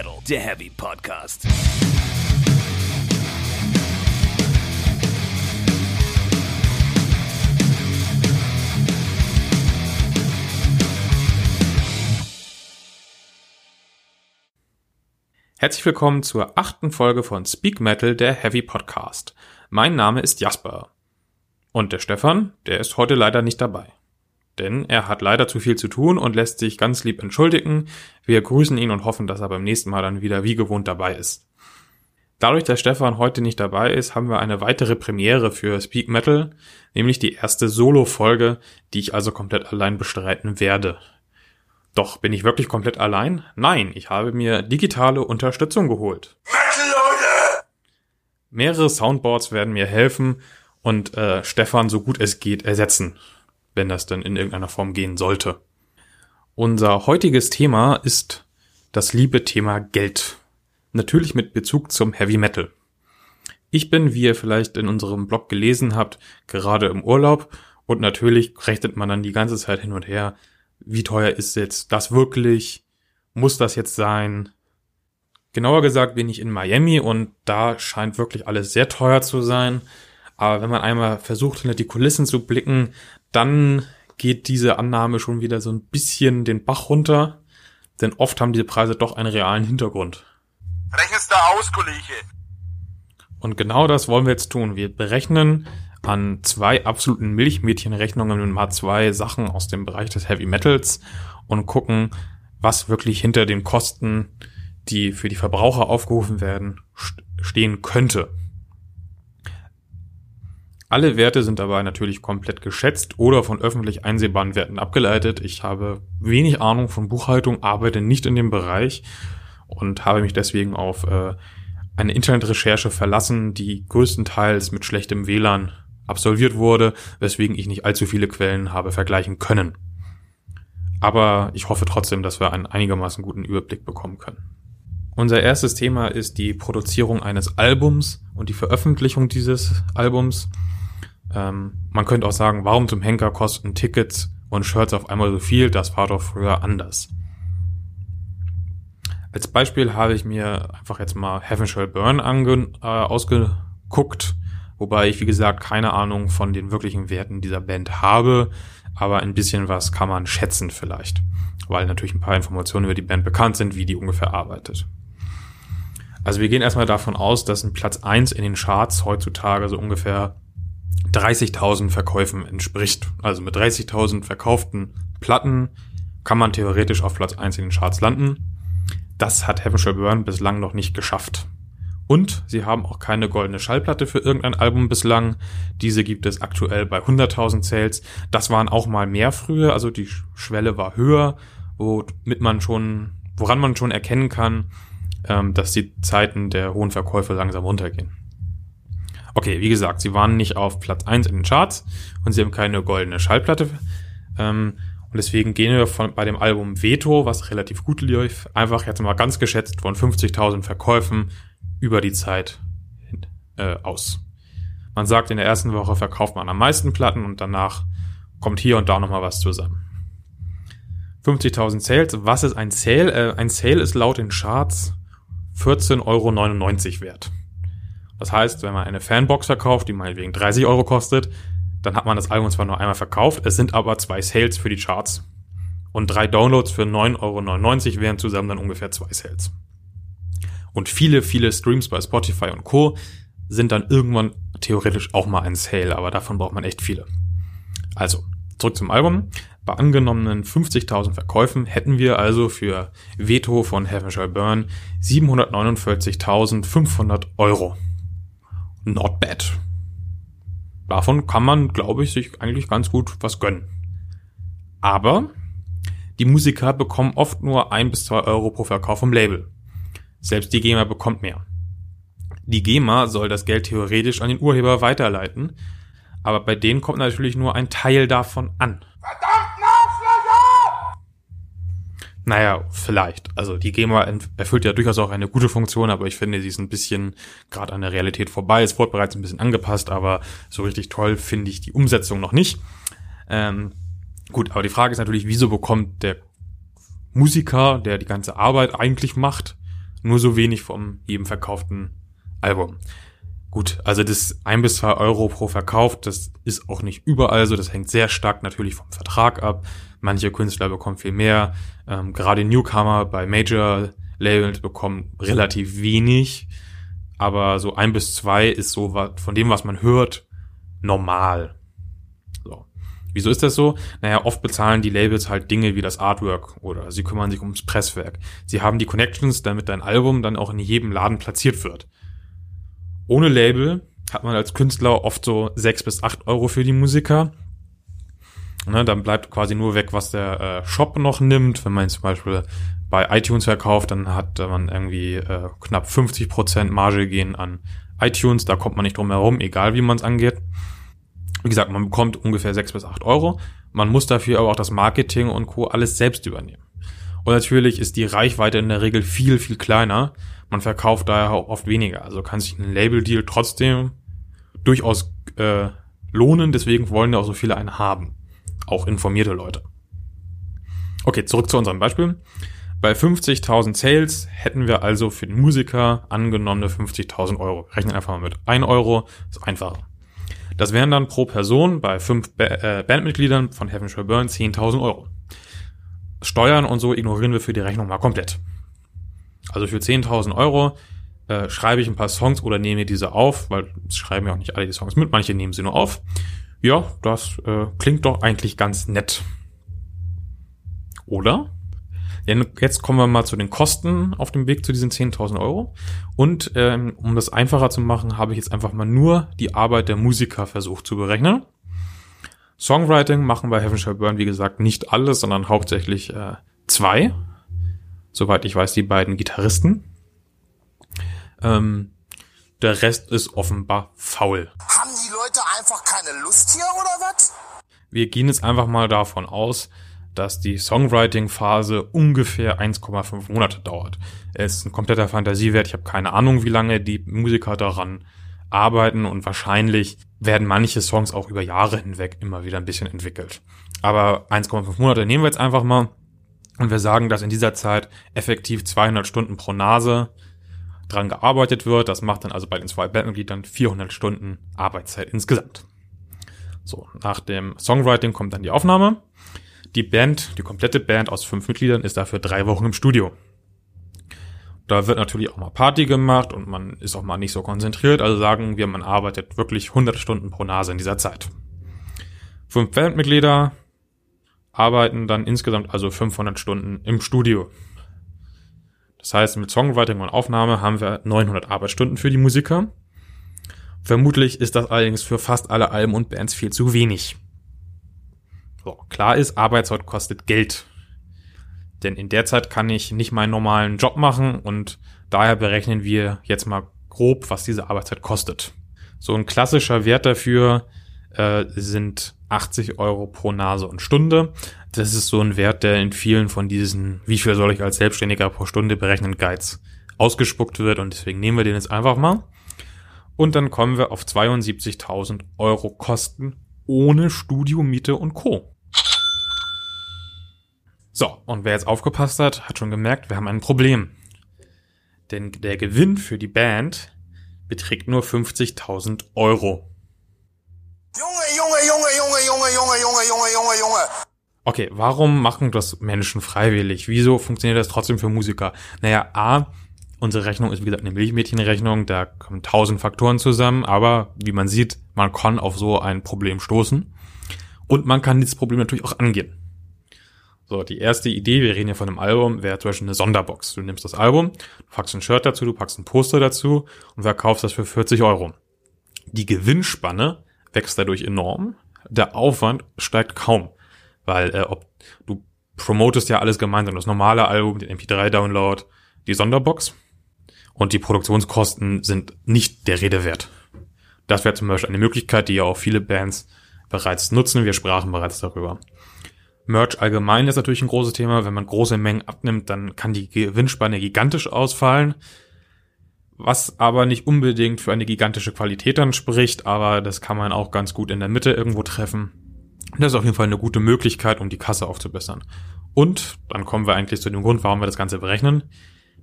Metal, der Heavy Podcast. Herzlich willkommen zur achten Folge von Speak Metal, der Heavy Podcast. Mein Name ist Jasper. Und der Stefan, der ist heute leider nicht dabei. Denn er hat leider zu viel zu tun und lässt sich ganz lieb entschuldigen. Wir grüßen ihn und hoffen, dass er beim nächsten Mal dann wieder wie gewohnt dabei ist. Dadurch, dass Stefan heute nicht dabei ist, haben wir eine weitere Premiere für Speak Metal, nämlich die erste Solo-Folge, die ich also komplett allein bestreiten werde. Doch bin ich wirklich komplett allein? Nein, ich habe mir digitale Unterstützung geholt. Metal, Leute! Mehrere Soundboards werden mir helfen und äh, Stefan so gut es geht ersetzen, wenn das denn in irgendeiner Form gehen sollte. Unser heutiges Thema ist das liebe Thema Geld. Natürlich mit Bezug zum Heavy Metal. Ich bin, wie ihr vielleicht in unserem Blog gelesen habt, gerade im Urlaub und natürlich rechnet man dann die ganze Zeit hin und her, wie teuer ist jetzt das wirklich? Muss das jetzt sein? Genauer gesagt bin ich in Miami und da scheint wirklich alles sehr teuer zu sein. Aber wenn man einmal versucht, hinter die Kulissen zu blicken, dann geht diese Annahme schon wieder so ein bisschen den Bach runter. Denn oft haben diese Preise doch einen realen Hintergrund. Rechnest da aus, Kollege. Und genau das wollen wir jetzt tun. Wir berechnen an zwei absoluten Milchmädchenrechnungen mal zwei Sachen aus dem Bereich des Heavy Metals und gucken, was wirklich hinter den Kosten, die für die Verbraucher aufgerufen werden, stehen könnte. Alle Werte sind dabei natürlich komplett geschätzt oder von öffentlich einsehbaren Werten abgeleitet. Ich habe wenig Ahnung von Buchhaltung, arbeite nicht in dem Bereich und habe mich deswegen auf äh, eine Internetrecherche verlassen, die größtenteils mit schlechtem WLAN absolviert wurde, weswegen ich nicht allzu viele Quellen habe vergleichen können. Aber ich hoffe trotzdem, dass wir einen einigermaßen guten Überblick bekommen können. Unser erstes Thema ist die Produzierung eines Albums und die Veröffentlichung dieses Albums. Ähm, man könnte auch sagen, warum zum Henker kosten Tickets und Shirts auf einmal so viel? Das war doch früher anders. Als Beispiel habe ich mir einfach jetzt mal Heaven Shall Burn äh, ausgeguckt Wobei ich, wie gesagt, keine Ahnung von den wirklichen Werten dieser Band habe, aber ein bisschen was kann man schätzen vielleicht, weil natürlich ein paar Informationen über die Band bekannt sind, wie die ungefähr arbeitet. Also wir gehen erstmal davon aus, dass ein Platz eins in den Charts heutzutage so ungefähr 30.000 Verkäufen entspricht. Also mit 30.000 verkauften Platten kann man theoretisch auf Platz eins in den Charts landen. Das hat Heaven Burn bislang noch nicht geschafft. Und sie haben auch keine goldene Schallplatte für irgendein Album bislang. Diese gibt es aktuell bei 100.000 Sales. Das waren auch mal mehr früher, also die Schwelle war höher, womit man schon, woran man schon erkennen kann, ähm, dass die Zeiten der hohen Verkäufe langsam runtergehen. Okay, wie gesagt, sie waren nicht auf Platz 1 in den Charts und sie haben keine goldene Schallplatte. Ähm, und deswegen gehen wir von, bei dem Album Veto, was relativ gut lief, einfach jetzt mal ganz geschätzt von 50.000 Verkäufen über die Zeit äh, aus. Man sagt, in der ersten Woche verkauft man am meisten Platten und danach kommt hier und da nochmal was zusammen. 50.000 Sales. Was ist ein Sale? Äh, ein Sale ist laut den Charts 14,99 Euro wert. Das heißt, wenn man eine Fanbox verkauft, die meinetwegen 30 Euro kostet, dann hat man das Album zwar nur einmal verkauft, es sind aber zwei Sales für die Charts. Und drei Downloads für 9,99 Euro wären zusammen dann ungefähr zwei Sales. Und viele, viele Streams bei Spotify und Co. sind dann irgendwann theoretisch auch mal ein Sale, aber davon braucht man echt viele. Also, zurück zum Album. Bei angenommenen 50.000 Verkäufen hätten wir also für Veto von Heaven Shall Burn 749.500 Euro. Not bad. Davon kann man, glaube ich, sich eigentlich ganz gut was gönnen. Aber die Musiker bekommen oft nur ein bis zwei Euro pro Verkauf vom Label. Selbst die GEMA bekommt mehr. Die GEMA soll das Geld theoretisch an den Urheber weiterleiten, aber bei denen kommt natürlich nur ein Teil davon an. Naja, vielleicht. Also die GEMA erfüllt ja durchaus auch eine gute Funktion, aber ich finde, sie ist ein bisschen gerade an der Realität vorbei. Es wurde bereits ein bisschen angepasst, aber so richtig toll finde ich die Umsetzung noch nicht. Ähm, gut, aber die Frage ist natürlich, wieso bekommt der Musiker, der die ganze Arbeit eigentlich macht, nur so wenig vom jedem verkauften Album. Gut, also das ein bis zwei Euro pro Verkauf, das ist auch nicht überall so. Das hängt sehr stark natürlich vom Vertrag ab. Manche Künstler bekommen viel mehr. Ähm, gerade Newcomer bei Major Labels bekommen relativ wenig. Aber so ein bis zwei ist so was, von dem, was man hört, normal. So. Wieso ist das so? Naja, oft bezahlen die Labels halt Dinge wie das Artwork oder sie kümmern sich ums Presswerk. Sie haben die Connections, damit dein Album dann auch in jedem Laden platziert wird ohne Label hat man als Künstler oft so sechs bis acht Euro für die Musiker. Ne, dann bleibt quasi nur weg, was der äh, Shop noch nimmt. Wenn man zum Beispiel bei iTunes verkauft, dann hat man irgendwie äh, knapp 50% Marge gehen an iTunes. Da kommt man nicht drum herum, egal wie man es angeht. Wie gesagt, man bekommt ungefähr sechs bis acht Euro. Man muss dafür aber auch das Marketing und Co. alles selbst übernehmen. Und natürlich ist die Reichweite in der Regel viel, viel kleiner. Man verkauft daher auch oft weniger. Also kann sich ein Label-Deal trotzdem durchaus äh, lohnen. Deswegen wollen ja auch so viele einen haben. Auch informierte Leute. Okay, zurück zu unserem Beispiel. Bei 50.000 Sales hätten wir also für den Musiker angenommene 50.000 Euro. Rechnen einfach mal mit 1 Euro, ist einfacher. Das wären dann pro Person bei fünf äh, Bandmitgliedern von Heaven Shall Burn 10.000 Euro. Steuern und so ignorieren wir für die Rechnung mal komplett. Also für 10.000 Euro äh, schreibe ich ein paar Songs oder nehme diese auf, weil es schreiben ja auch nicht alle die Songs mit, manche nehmen sie nur auf. Ja, das äh, klingt doch eigentlich ganz nett. Oder? Jetzt kommen wir mal zu den Kosten auf dem Weg zu diesen 10.000 Euro. Und ähm, um das einfacher zu machen, habe ich jetzt einfach mal nur die Arbeit der Musiker versucht zu berechnen. Songwriting machen bei Heaven Shall Burn, wie gesagt, nicht alles, sondern hauptsächlich äh, zwei soweit ich weiß, die beiden Gitarristen. Ähm, der Rest ist offenbar faul. Haben die Leute einfach keine Lust hier oder was? Wir gehen jetzt einfach mal davon aus, dass die Songwriting-Phase ungefähr 1,5 Monate dauert. Es ist ein kompletter Fantasiewert. Ich habe keine Ahnung, wie lange die Musiker daran arbeiten und wahrscheinlich werden manche Songs auch über Jahre hinweg immer wieder ein bisschen entwickelt. Aber 1,5 Monate nehmen wir jetzt einfach mal. Und wir sagen, dass in dieser Zeit effektiv 200 Stunden pro Nase dran gearbeitet wird. Das macht dann also bei den zwei Bandmitgliedern 400 Stunden Arbeitszeit insgesamt. So, nach dem Songwriting kommt dann die Aufnahme. Die Band, die komplette Band aus fünf Mitgliedern ist dafür drei Wochen im Studio. Da wird natürlich auch mal Party gemacht und man ist auch mal nicht so konzentriert. Also sagen wir, man arbeitet wirklich 100 Stunden pro Nase in dieser Zeit. Fünf Bandmitglieder, arbeiten dann insgesamt also 500 Stunden im Studio. Das heißt, mit Songwriting und Aufnahme haben wir 900 Arbeitsstunden für die Musiker. Vermutlich ist das allerdings für fast alle Alben und Bands viel zu wenig. So, klar ist, Arbeitszeit kostet Geld. Denn in der Zeit kann ich nicht meinen normalen Job machen und daher berechnen wir jetzt mal grob, was diese Arbeitszeit kostet. So ein klassischer Wert dafür äh, sind 80 Euro pro Nase und Stunde. Das ist so ein Wert, der in vielen von diesen, wie viel soll ich als Selbstständiger pro Stunde berechnen, Guides ausgespuckt wird und deswegen nehmen wir den jetzt einfach mal. Und dann kommen wir auf 72.000 Euro Kosten ohne Studiomiete und Co. So, und wer jetzt aufgepasst hat, hat schon gemerkt, wir haben ein Problem. Denn der Gewinn für die Band beträgt nur 50.000 Euro. Junge, Junge, Junge, Junge, Junge, Junge, Junge, Junge, Junge, Junge. Okay, warum machen das Menschen freiwillig? Wieso funktioniert das trotzdem für Musiker? Naja, A, unsere Rechnung ist wie gesagt eine Milchmädchenrechnung, da kommen tausend Faktoren zusammen, aber wie man sieht, man kann auf so ein Problem stoßen. Und man kann dieses Problem natürlich auch angehen. So, die erste Idee, wir reden hier von einem Album, wäre zum Beispiel eine Sonderbox. Du nimmst das Album, du packst ein Shirt dazu, du packst ein Poster dazu und verkaufst das für 40 Euro. Die Gewinnspanne wächst dadurch enorm. Der Aufwand steigt kaum, weil äh, ob du promotest ja alles gemeinsam, das normale Album, den MP3-Download, die Sonderbox und die Produktionskosten sind nicht der Rede wert. Das wäre zum Beispiel eine Möglichkeit, die ja auch viele Bands bereits nutzen. Wir sprachen bereits darüber. Merch allgemein ist natürlich ein großes Thema. Wenn man große Mengen abnimmt, dann kann die Gewinnspanne gigantisch ausfallen was aber nicht unbedingt für eine gigantische Qualität dann spricht, aber das kann man auch ganz gut in der Mitte irgendwo treffen. Das ist auf jeden Fall eine gute Möglichkeit, um die Kasse aufzubessern. Und dann kommen wir eigentlich zu dem Grund, warum wir das Ganze berechnen.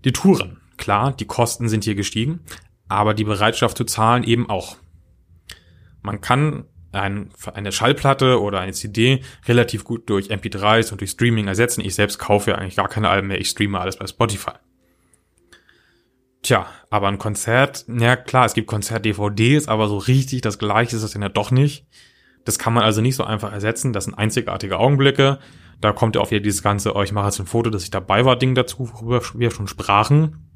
Die Touren. Klar, die Kosten sind hier gestiegen, aber die Bereitschaft zu zahlen eben auch. Man kann ein, eine Schallplatte oder eine CD relativ gut durch MP3s und durch Streaming ersetzen. Ich selbst kaufe ja eigentlich gar keine Alben mehr. Ich streame alles bei Spotify. Tja, aber ein Konzert, ja klar, es gibt Konzert-DVDs, aber so richtig das gleiche ist das ja doch nicht. Das kann man also nicht so einfach ersetzen. Das sind einzigartige Augenblicke. Da kommt ja auch wieder dieses ganze, oh, ich mache jetzt ein Foto, dass ich dabei war, Ding dazu, worüber wir schon sprachen.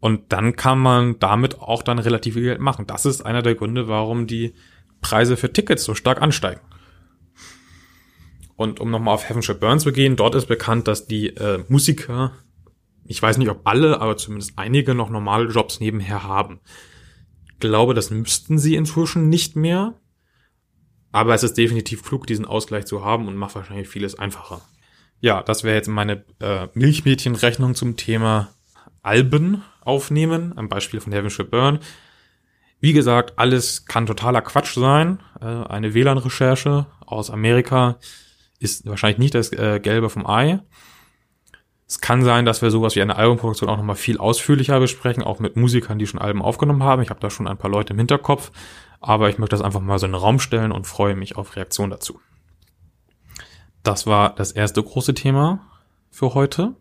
Und dann kann man damit auch dann relativ viel Geld machen. Das ist einer der Gründe, warum die Preise für Tickets so stark ansteigen. Und um nochmal auf Heaven Burn zu gehen, dort ist bekannt, dass die äh, Musiker, ich weiß nicht ob alle, aber zumindest einige noch normale Jobs nebenher haben. Ich glaube, das müssten sie inzwischen nicht mehr. Aber es ist definitiv klug, diesen Ausgleich zu haben und macht wahrscheinlich vieles einfacher. Ja, das wäre jetzt meine äh, Milchmädchenrechnung zum Thema Alben aufnehmen, am Beispiel von Heaven Shall Burn. Wie gesagt, alles kann totaler Quatsch sein. Äh, eine WLAN-Recherche aus Amerika ist wahrscheinlich nicht das äh, Gelbe vom Ei. Es kann sein, dass wir sowas wie eine Albumproduktion auch nochmal viel ausführlicher besprechen, auch mit Musikern, die schon Alben aufgenommen haben. Ich habe da schon ein paar Leute im Hinterkopf, aber ich möchte das einfach mal so in den Raum stellen und freue mich auf Reaktion dazu. Das war das erste große Thema für heute.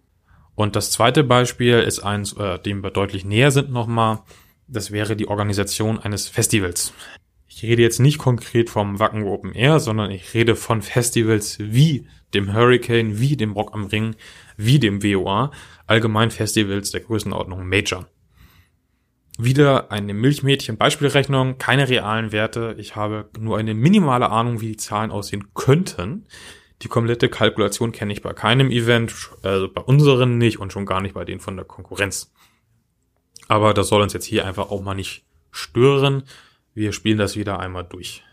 Und das zweite Beispiel ist eins, äh, dem wir deutlich näher sind nochmal. Das wäre die Organisation eines Festivals. Ich rede jetzt nicht konkret vom Wacken Open Air, sondern ich rede von Festivals wie dem Hurricane, wie dem Rock am Ring, wie dem WOA, allgemein Festivals der Größenordnung Major. Wieder eine Milchmädchen-Beispielrechnung, keine realen Werte. Ich habe nur eine minimale Ahnung, wie die Zahlen aussehen könnten. Die komplette Kalkulation kenne ich bei keinem Event, also bei unseren nicht und schon gar nicht bei denen von der Konkurrenz. Aber das soll uns jetzt hier einfach auch mal nicht stören. Wir spielen das wieder einmal durch.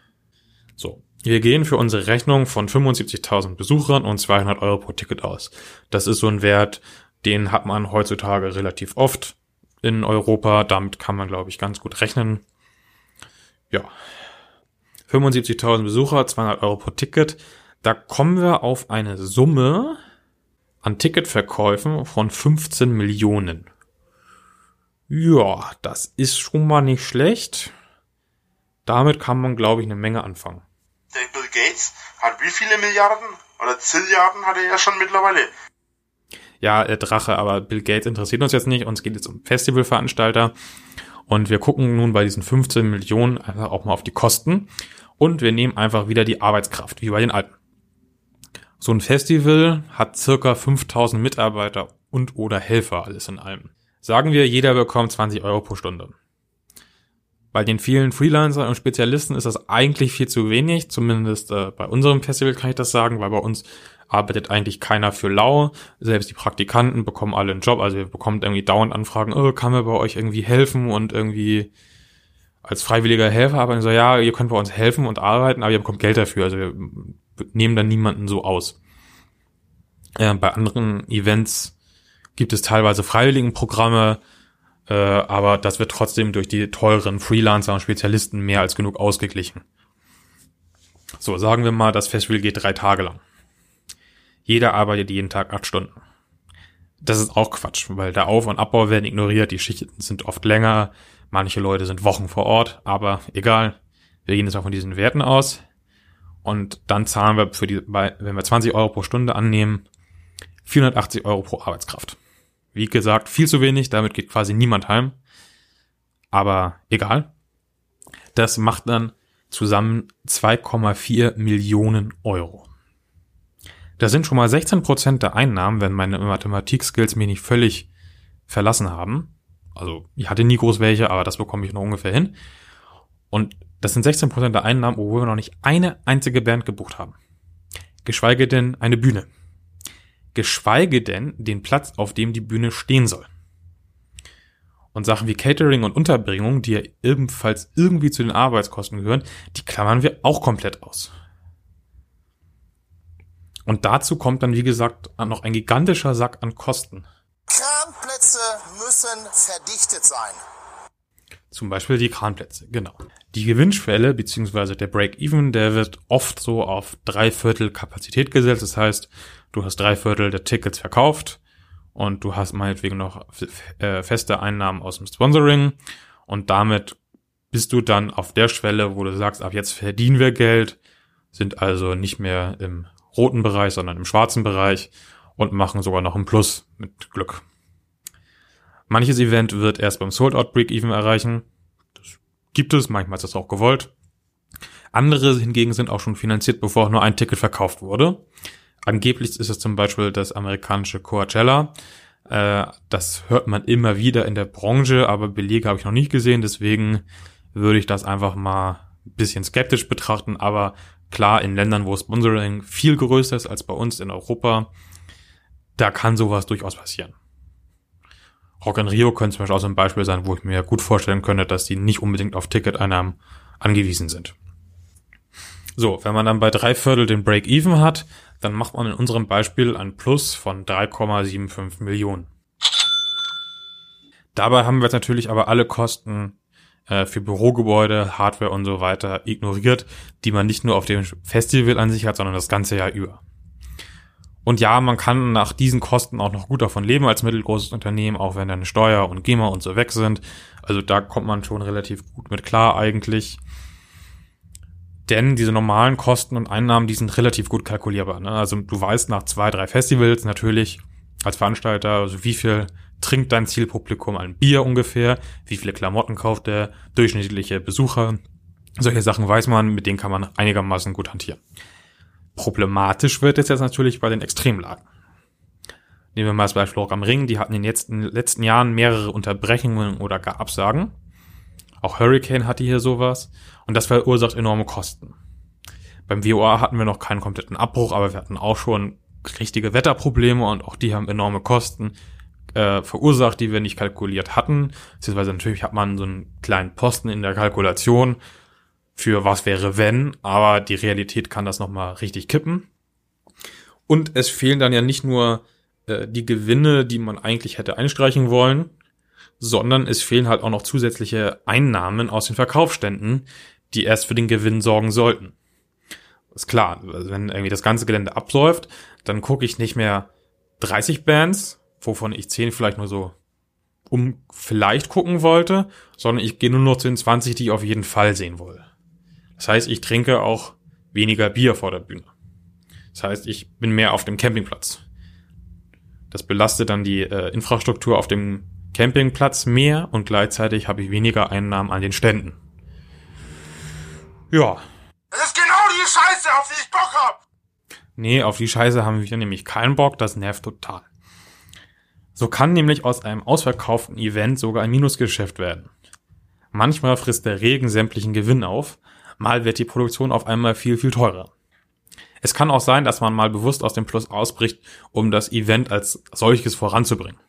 So. Wir gehen für unsere Rechnung von 75.000 Besuchern und 200 Euro pro Ticket aus. Das ist so ein Wert, den hat man heutzutage relativ oft in Europa. Damit kann man, glaube ich, ganz gut rechnen. Ja. 75.000 Besucher, 200 Euro pro Ticket. Da kommen wir auf eine Summe an Ticketverkäufen von 15 Millionen. Ja, das ist schon mal nicht schlecht. Damit kann man, glaube ich, eine Menge anfangen. Der Bill Gates hat wie viele Milliarden oder Zilliarden hat er ja schon mittlerweile? Ja, der Drache, aber Bill Gates interessiert uns jetzt nicht. Uns geht jetzt um Festivalveranstalter. Und wir gucken nun bei diesen 15 Millionen einfach auch mal auf die Kosten. Und wir nehmen einfach wieder die Arbeitskraft, wie bei den Alten. So ein Festival hat circa 5000 Mitarbeiter und oder Helfer, alles in allem. Sagen wir, jeder bekommt 20 Euro pro Stunde. Bei den vielen Freelancern und Spezialisten ist das eigentlich viel zu wenig, zumindest äh, bei unserem Festival kann ich das sagen, weil bei uns arbeitet eigentlich keiner für lau. Selbst die Praktikanten bekommen alle einen Job, also wir bekommen irgendwie dauernd Anfragen, oh, kann mir bei euch irgendwie helfen und irgendwie als freiwilliger Helfer arbeiten. So, ja, ihr könnt bei uns helfen und arbeiten, aber ihr bekommt Geld dafür. Also wir nehmen dann niemanden so aus. Äh, bei anderen Events gibt es teilweise Freiwilligenprogramme, äh, aber das wird trotzdem durch die teuren Freelancer und Spezialisten mehr als genug ausgeglichen. So, sagen wir mal, das Festival geht drei Tage lang. Jeder arbeitet jeden Tag acht Stunden. Das ist auch Quatsch, weil der Auf- und Abbau werden ignoriert, die Schichten sind oft länger, manche Leute sind Wochen vor Ort, aber egal, wir gehen jetzt mal von diesen Werten aus und dann zahlen wir für die, wenn wir 20 Euro pro Stunde annehmen, 480 Euro pro Arbeitskraft. Wie gesagt, viel zu wenig, damit geht quasi niemand heim. Aber egal. Das macht dann zusammen 2,4 Millionen Euro. Das sind schon mal 16 Prozent der Einnahmen, wenn meine Mathematik-Skills mir nicht völlig verlassen haben. Also ich hatte nie groß welche, aber das bekomme ich noch ungefähr hin. Und das sind 16 Prozent der Einnahmen, obwohl wir noch nicht eine einzige Band gebucht haben. Geschweige denn eine Bühne geschweige denn den Platz, auf dem die Bühne stehen soll. Und Sachen wie Catering und Unterbringung, die ja ebenfalls irgendwie zu den Arbeitskosten gehören, die klammern wir auch komplett aus. Und dazu kommt dann, wie gesagt, noch ein gigantischer Sack an Kosten. Kranplätze müssen verdichtet sein. Zum Beispiel die Kranplätze, genau. Die Gewinnschwelle beziehungsweise der Break-Even, der wird oft so auf drei Viertel Kapazität gesetzt. Das heißt, du hast drei Viertel der Tickets verkauft und du hast meinetwegen noch äh, feste Einnahmen aus dem Sponsoring und damit bist du dann auf der Schwelle, wo du sagst, ab jetzt verdienen wir Geld, sind also nicht mehr im roten Bereich, sondern im schwarzen Bereich und machen sogar noch ein Plus mit Glück. Manches Event wird erst beim Sold Out Break-Even erreichen. Das gibt es, manchmal ist das auch gewollt. Andere hingegen sind auch schon finanziert, bevor nur ein Ticket verkauft wurde. Angeblich ist es zum Beispiel das amerikanische Coachella. Äh, das hört man immer wieder in der Branche, aber Belege habe ich noch nicht gesehen. Deswegen würde ich das einfach mal ein bisschen skeptisch betrachten. Aber klar, in Ländern, wo Sponsoring viel größer ist als bei uns in Europa, da kann sowas durchaus passieren. Rock in Rio könnte zum Beispiel auch so ein Beispiel sein, wo ich mir gut vorstellen könnte, dass die nicht unbedingt auf Ticketeinnahmen angewiesen sind. So, wenn man dann bei drei Viertel den Break-Even hat, dann macht man in unserem Beispiel ein Plus von 3,75 Millionen. Dabei haben wir jetzt natürlich aber alle Kosten äh, für Bürogebäude, Hardware und so weiter ignoriert, die man nicht nur auf dem Festival an sich hat, sondern das ganze Jahr über. Und ja, man kann nach diesen Kosten auch noch gut davon leben als mittelgroßes Unternehmen, auch wenn dann Steuer und GEMA und so weg sind. Also da kommt man schon relativ gut mit klar eigentlich. Denn diese normalen Kosten und Einnahmen, die sind relativ gut kalkulierbar. Ne? Also du weißt nach zwei, drei Festivals natürlich als Veranstalter, also wie viel trinkt dein Zielpublikum ein Bier ungefähr, wie viele Klamotten kauft der durchschnittliche Besucher. Solche Sachen weiß man, mit denen kann man einigermaßen gut hantieren. Problematisch wird es jetzt natürlich bei den Extremlagen. Nehmen wir mal das Beispiel Rock am Ring, die hatten in den letzten, letzten Jahren mehrere Unterbrechungen oder gar Absagen. Auch Hurricane hatte hier sowas und das verursacht enorme Kosten. Beim WOA hatten wir noch keinen kompletten Abbruch, aber wir hatten auch schon richtige Wetterprobleme und auch die haben enorme Kosten äh, verursacht, die wir nicht kalkuliert hatten. Beziehungsweise natürlich hat man so einen kleinen Posten in der Kalkulation für was wäre wenn, aber die Realität kann das nochmal richtig kippen. Und es fehlen dann ja nicht nur äh, die Gewinne, die man eigentlich hätte einstreichen wollen, sondern es fehlen halt auch noch zusätzliche Einnahmen aus den Verkaufsständen, die erst für den Gewinn sorgen sollten. Ist klar, also wenn irgendwie das ganze Gelände abläuft, dann gucke ich nicht mehr 30 Bands, wovon ich 10 vielleicht nur so um vielleicht gucken wollte, sondern ich gehe nur noch zu den 20, die ich auf jeden Fall sehen will. Das heißt, ich trinke auch weniger Bier vor der Bühne. Das heißt, ich bin mehr auf dem Campingplatz. Das belastet dann die äh, Infrastruktur auf dem Campingplatz mehr und gleichzeitig habe ich weniger Einnahmen an den Ständen. Ja. Das ist genau die Scheiße, auf die ich Bock hab! Nee, auf die Scheiße haben wir nämlich keinen Bock, das nervt total. So kann nämlich aus einem ausverkauften Event sogar ein Minusgeschäft werden. Manchmal frisst der Regen sämtlichen Gewinn auf, mal wird die Produktion auf einmal viel, viel teurer. Es kann auch sein, dass man mal bewusst aus dem Plus ausbricht, um das Event als solches voranzubringen.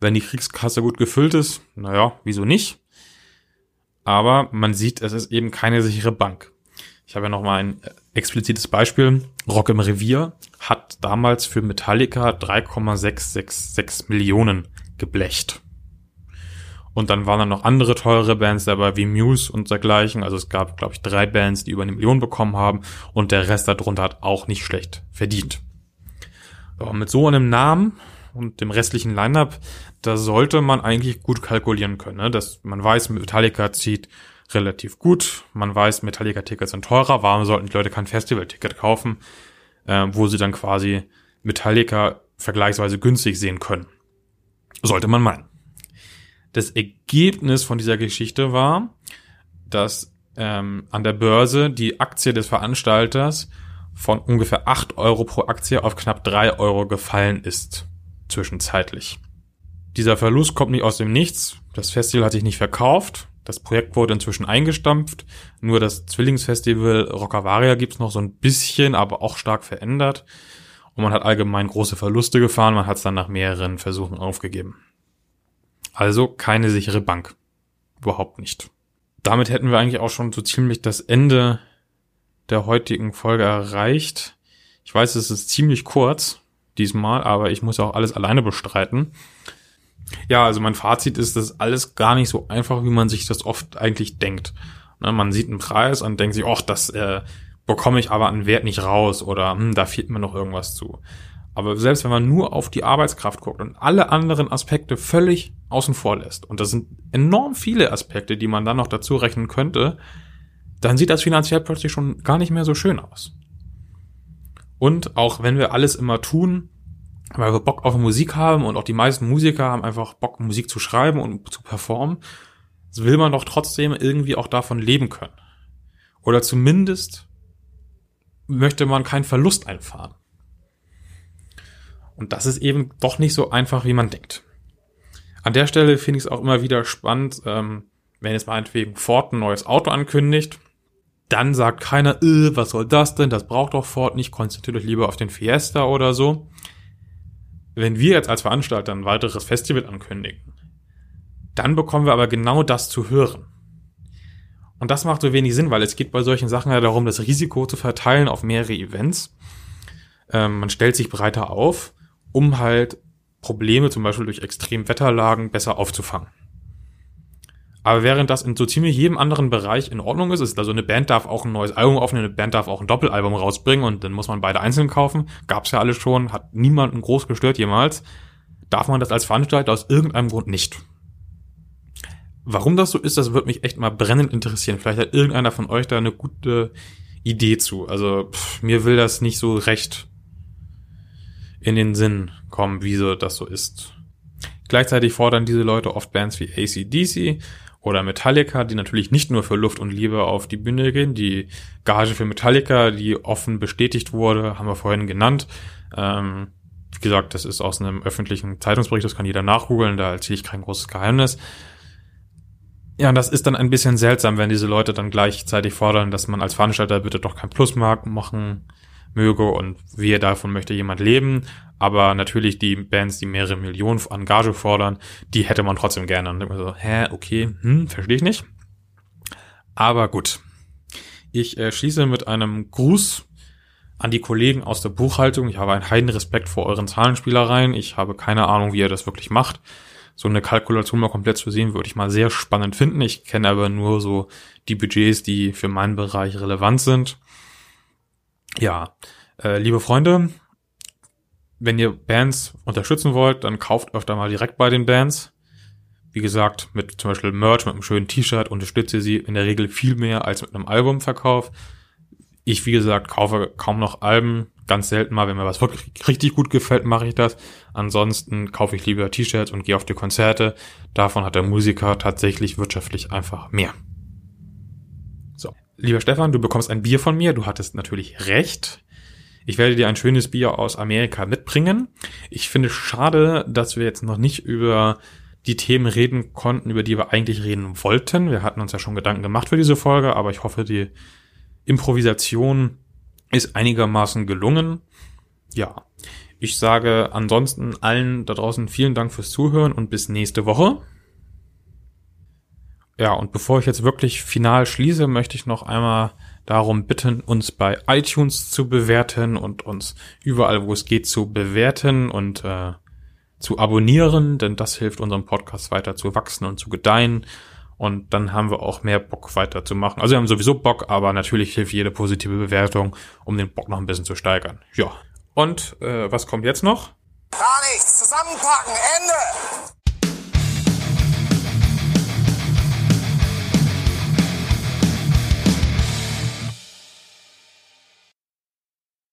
Wenn die Kriegskasse gut gefüllt ist, naja, wieso nicht? Aber man sieht, es ist eben keine sichere Bank. Ich habe ja noch mal ein äh, explizites Beispiel. Rock im Revier hat damals für Metallica 3,666 Millionen geblecht. Und dann waren da noch andere teure Bands dabei, wie Muse und dergleichen. Also es gab, glaube ich, drei Bands, die über eine Million bekommen haben. Und der Rest darunter hat auch nicht schlecht verdient. Aber mit so einem Namen und dem restlichen Lineup, da sollte man eigentlich gut kalkulieren können. Ne? Dass man weiß, Metallica zieht relativ gut. Man weiß, Metallica-Tickets sind teurer. Warum sollten die Leute kein Festival-Ticket kaufen, äh, wo sie dann quasi Metallica vergleichsweise günstig sehen können? Sollte man meinen. Das Ergebnis von dieser Geschichte war, dass ähm, an der Börse die Aktie des Veranstalters von ungefähr acht Euro pro Aktie auf knapp drei Euro gefallen ist zwischenzeitlich. Dieser Verlust kommt nicht aus dem Nichts. Das Festival hat sich nicht verkauft. Das Projekt wurde inzwischen eingestampft. Nur das Zwillingsfestival Rockavaria gibt's noch so ein bisschen, aber auch stark verändert. Und man hat allgemein große Verluste gefahren. Man hat es dann nach mehreren Versuchen aufgegeben. Also keine sichere Bank. Überhaupt nicht. Damit hätten wir eigentlich auch schon so ziemlich das Ende der heutigen Folge erreicht. Ich weiß, es ist ziemlich kurz, diesmal, aber ich muss auch alles alleine bestreiten. Ja, also mein Fazit ist, das ist alles gar nicht so einfach, wie man sich das oft eigentlich denkt. Ne, man sieht einen Preis und denkt sich, ach, das äh, bekomme ich aber an Wert nicht raus oder hm, da fehlt mir noch irgendwas zu. Aber selbst wenn man nur auf die Arbeitskraft guckt und alle anderen Aspekte völlig außen vor lässt, und das sind enorm viele Aspekte, die man dann noch dazu rechnen könnte, dann sieht das finanziell plötzlich schon gar nicht mehr so schön aus. Und auch wenn wir alles immer tun, weil wir Bock auf Musik haben und auch die meisten Musiker haben einfach Bock, Musik zu schreiben und zu performen, will man doch trotzdem irgendwie auch davon leben können. Oder zumindest möchte man keinen Verlust einfahren. Und das ist eben doch nicht so einfach, wie man denkt. An der Stelle finde ich es auch immer wieder spannend, ähm, wenn jetzt meinetwegen Ford ein neues Auto ankündigt, dann sagt keiner, äh, was soll das denn, das braucht doch Ford nicht, konzentriert euch lieber auf den Fiesta oder so. Wenn wir jetzt als Veranstalter ein weiteres Festival ankündigen, dann bekommen wir aber genau das zu hören. Und das macht so wenig Sinn, weil es geht bei solchen Sachen ja darum, das Risiko zu verteilen auf mehrere Events. Ähm, man stellt sich breiter auf um halt Probleme zum Beispiel durch Extremwetterlagen besser aufzufangen. Aber während das in so ziemlich jedem anderen Bereich in Ordnung ist, ist also eine Band darf auch ein neues Album aufnehmen, eine Band darf auch ein Doppelalbum rausbringen und dann muss man beide einzeln kaufen. Gab's ja alles schon, hat niemanden groß gestört jemals. Darf man das als Veranstalter aus irgendeinem Grund nicht. Warum das so ist, das wird mich echt mal brennend interessieren. Vielleicht hat irgendeiner von euch da eine gute Idee zu. Also pff, mir will das nicht so recht in den Sinn kommen, wieso das so ist. Gleichzeitig fordern diese Leute oft Bands wie ACDC oder Metallica, die natürlich nicht nur für Luft und Liebe auf die Bühne gehen. Die Gage für Metallica, die offen bestätigt wurde, haben wir vorhin genannt. Ähm, wie gesagt, das ist aus einem öffentlichen Zeitungsbericht, das kann jeder nachgoogeln, da erzähle ich kein großes Geheimnis. Ja, und das ist dann ein bisschen seltsam, wenn diese Leute dann gleichzeitig fordern, dass man als Veranstalter bitte doch kein Plusmark machen möge und wie davon möchte jemand leben. Aber natürlich die Bands, die mehrere Millionen an Gage fordern, die hätte man trotzdem gerne. Und immer so, hä, okay, hm, verstehe ich nicht. Aber gut. Ich äh, schließe mit einem Gruß an die Kollegen aus der Buchhaltung. Ich habe einen heiden Respekt vor euren Zahlenspielereien. Ich habe keine Ahnung, wie ihr das wirklich macht. So eine Kalkulation mal komplett zu sehen, würde ich mal sehr spannend finden. Ich kenne aber nur so die Budgets, die für meinen Bereich relevant sind. Ja, äh, liebe Freunde, wenn ihr Bands unterstützen wollt, dann kauft öfter mal direkt bei den Bands. Wie gesagt, mit zum Beispiel Merch, mit einem schönen T-Shirt unterstütze sie in der Regel viel mehr als mit einem Albumverkauf. Ich, wie gesagt, kaufe kaum noch Alben. Ganz selten mal, wenn mir was wirklich richtig gut gefällt, mache ich das. Ansonsten kaufe ich lieber T-Shirts und gehe auf die Konzerte. Davon hat der Musiker tatsächlich wirtschaftlich einfach mehr. Lieber Stefan, du bekommst ein Bier von mir. Du hattest natürlich recht. Ich werde dir ein schönes Bier aus Amerika mitbringen. Ich finde es schade, dass wir jetzt noch nicht über die Themen reden konnten, über die wir eigentlich reden wollten. Wir hatten uns ja schon Gedanken gemacht für diese Folge, aber ich hoffe, die Improvisation ist einigermaßen gelungen. Ja, ich sage ansonsten allen da draußen vielen Dank fürs Zuhören und bis nächste Woche. Ja, und bevor ich jetzt wirklich final schließe, möchte ich noch einmal darum bitten, uns bei iTunes zu bewerten und uns überall, wo es geht, zu bewerten und äh, zu abonnieren, denn das hilft unserem Podcast weiter zu wachsen und zu gedeihen. Und dann haben wir auch mehr Bock weiterzumachen. Also wir haben sowieso Bock, aber natürlich hilft jede positive Bewertung, um den Bock noch ein bisschen zu steigern. Ja. Und äh, was kommt jetzt noch? Gar nichts. Zusammenpacken. Ende.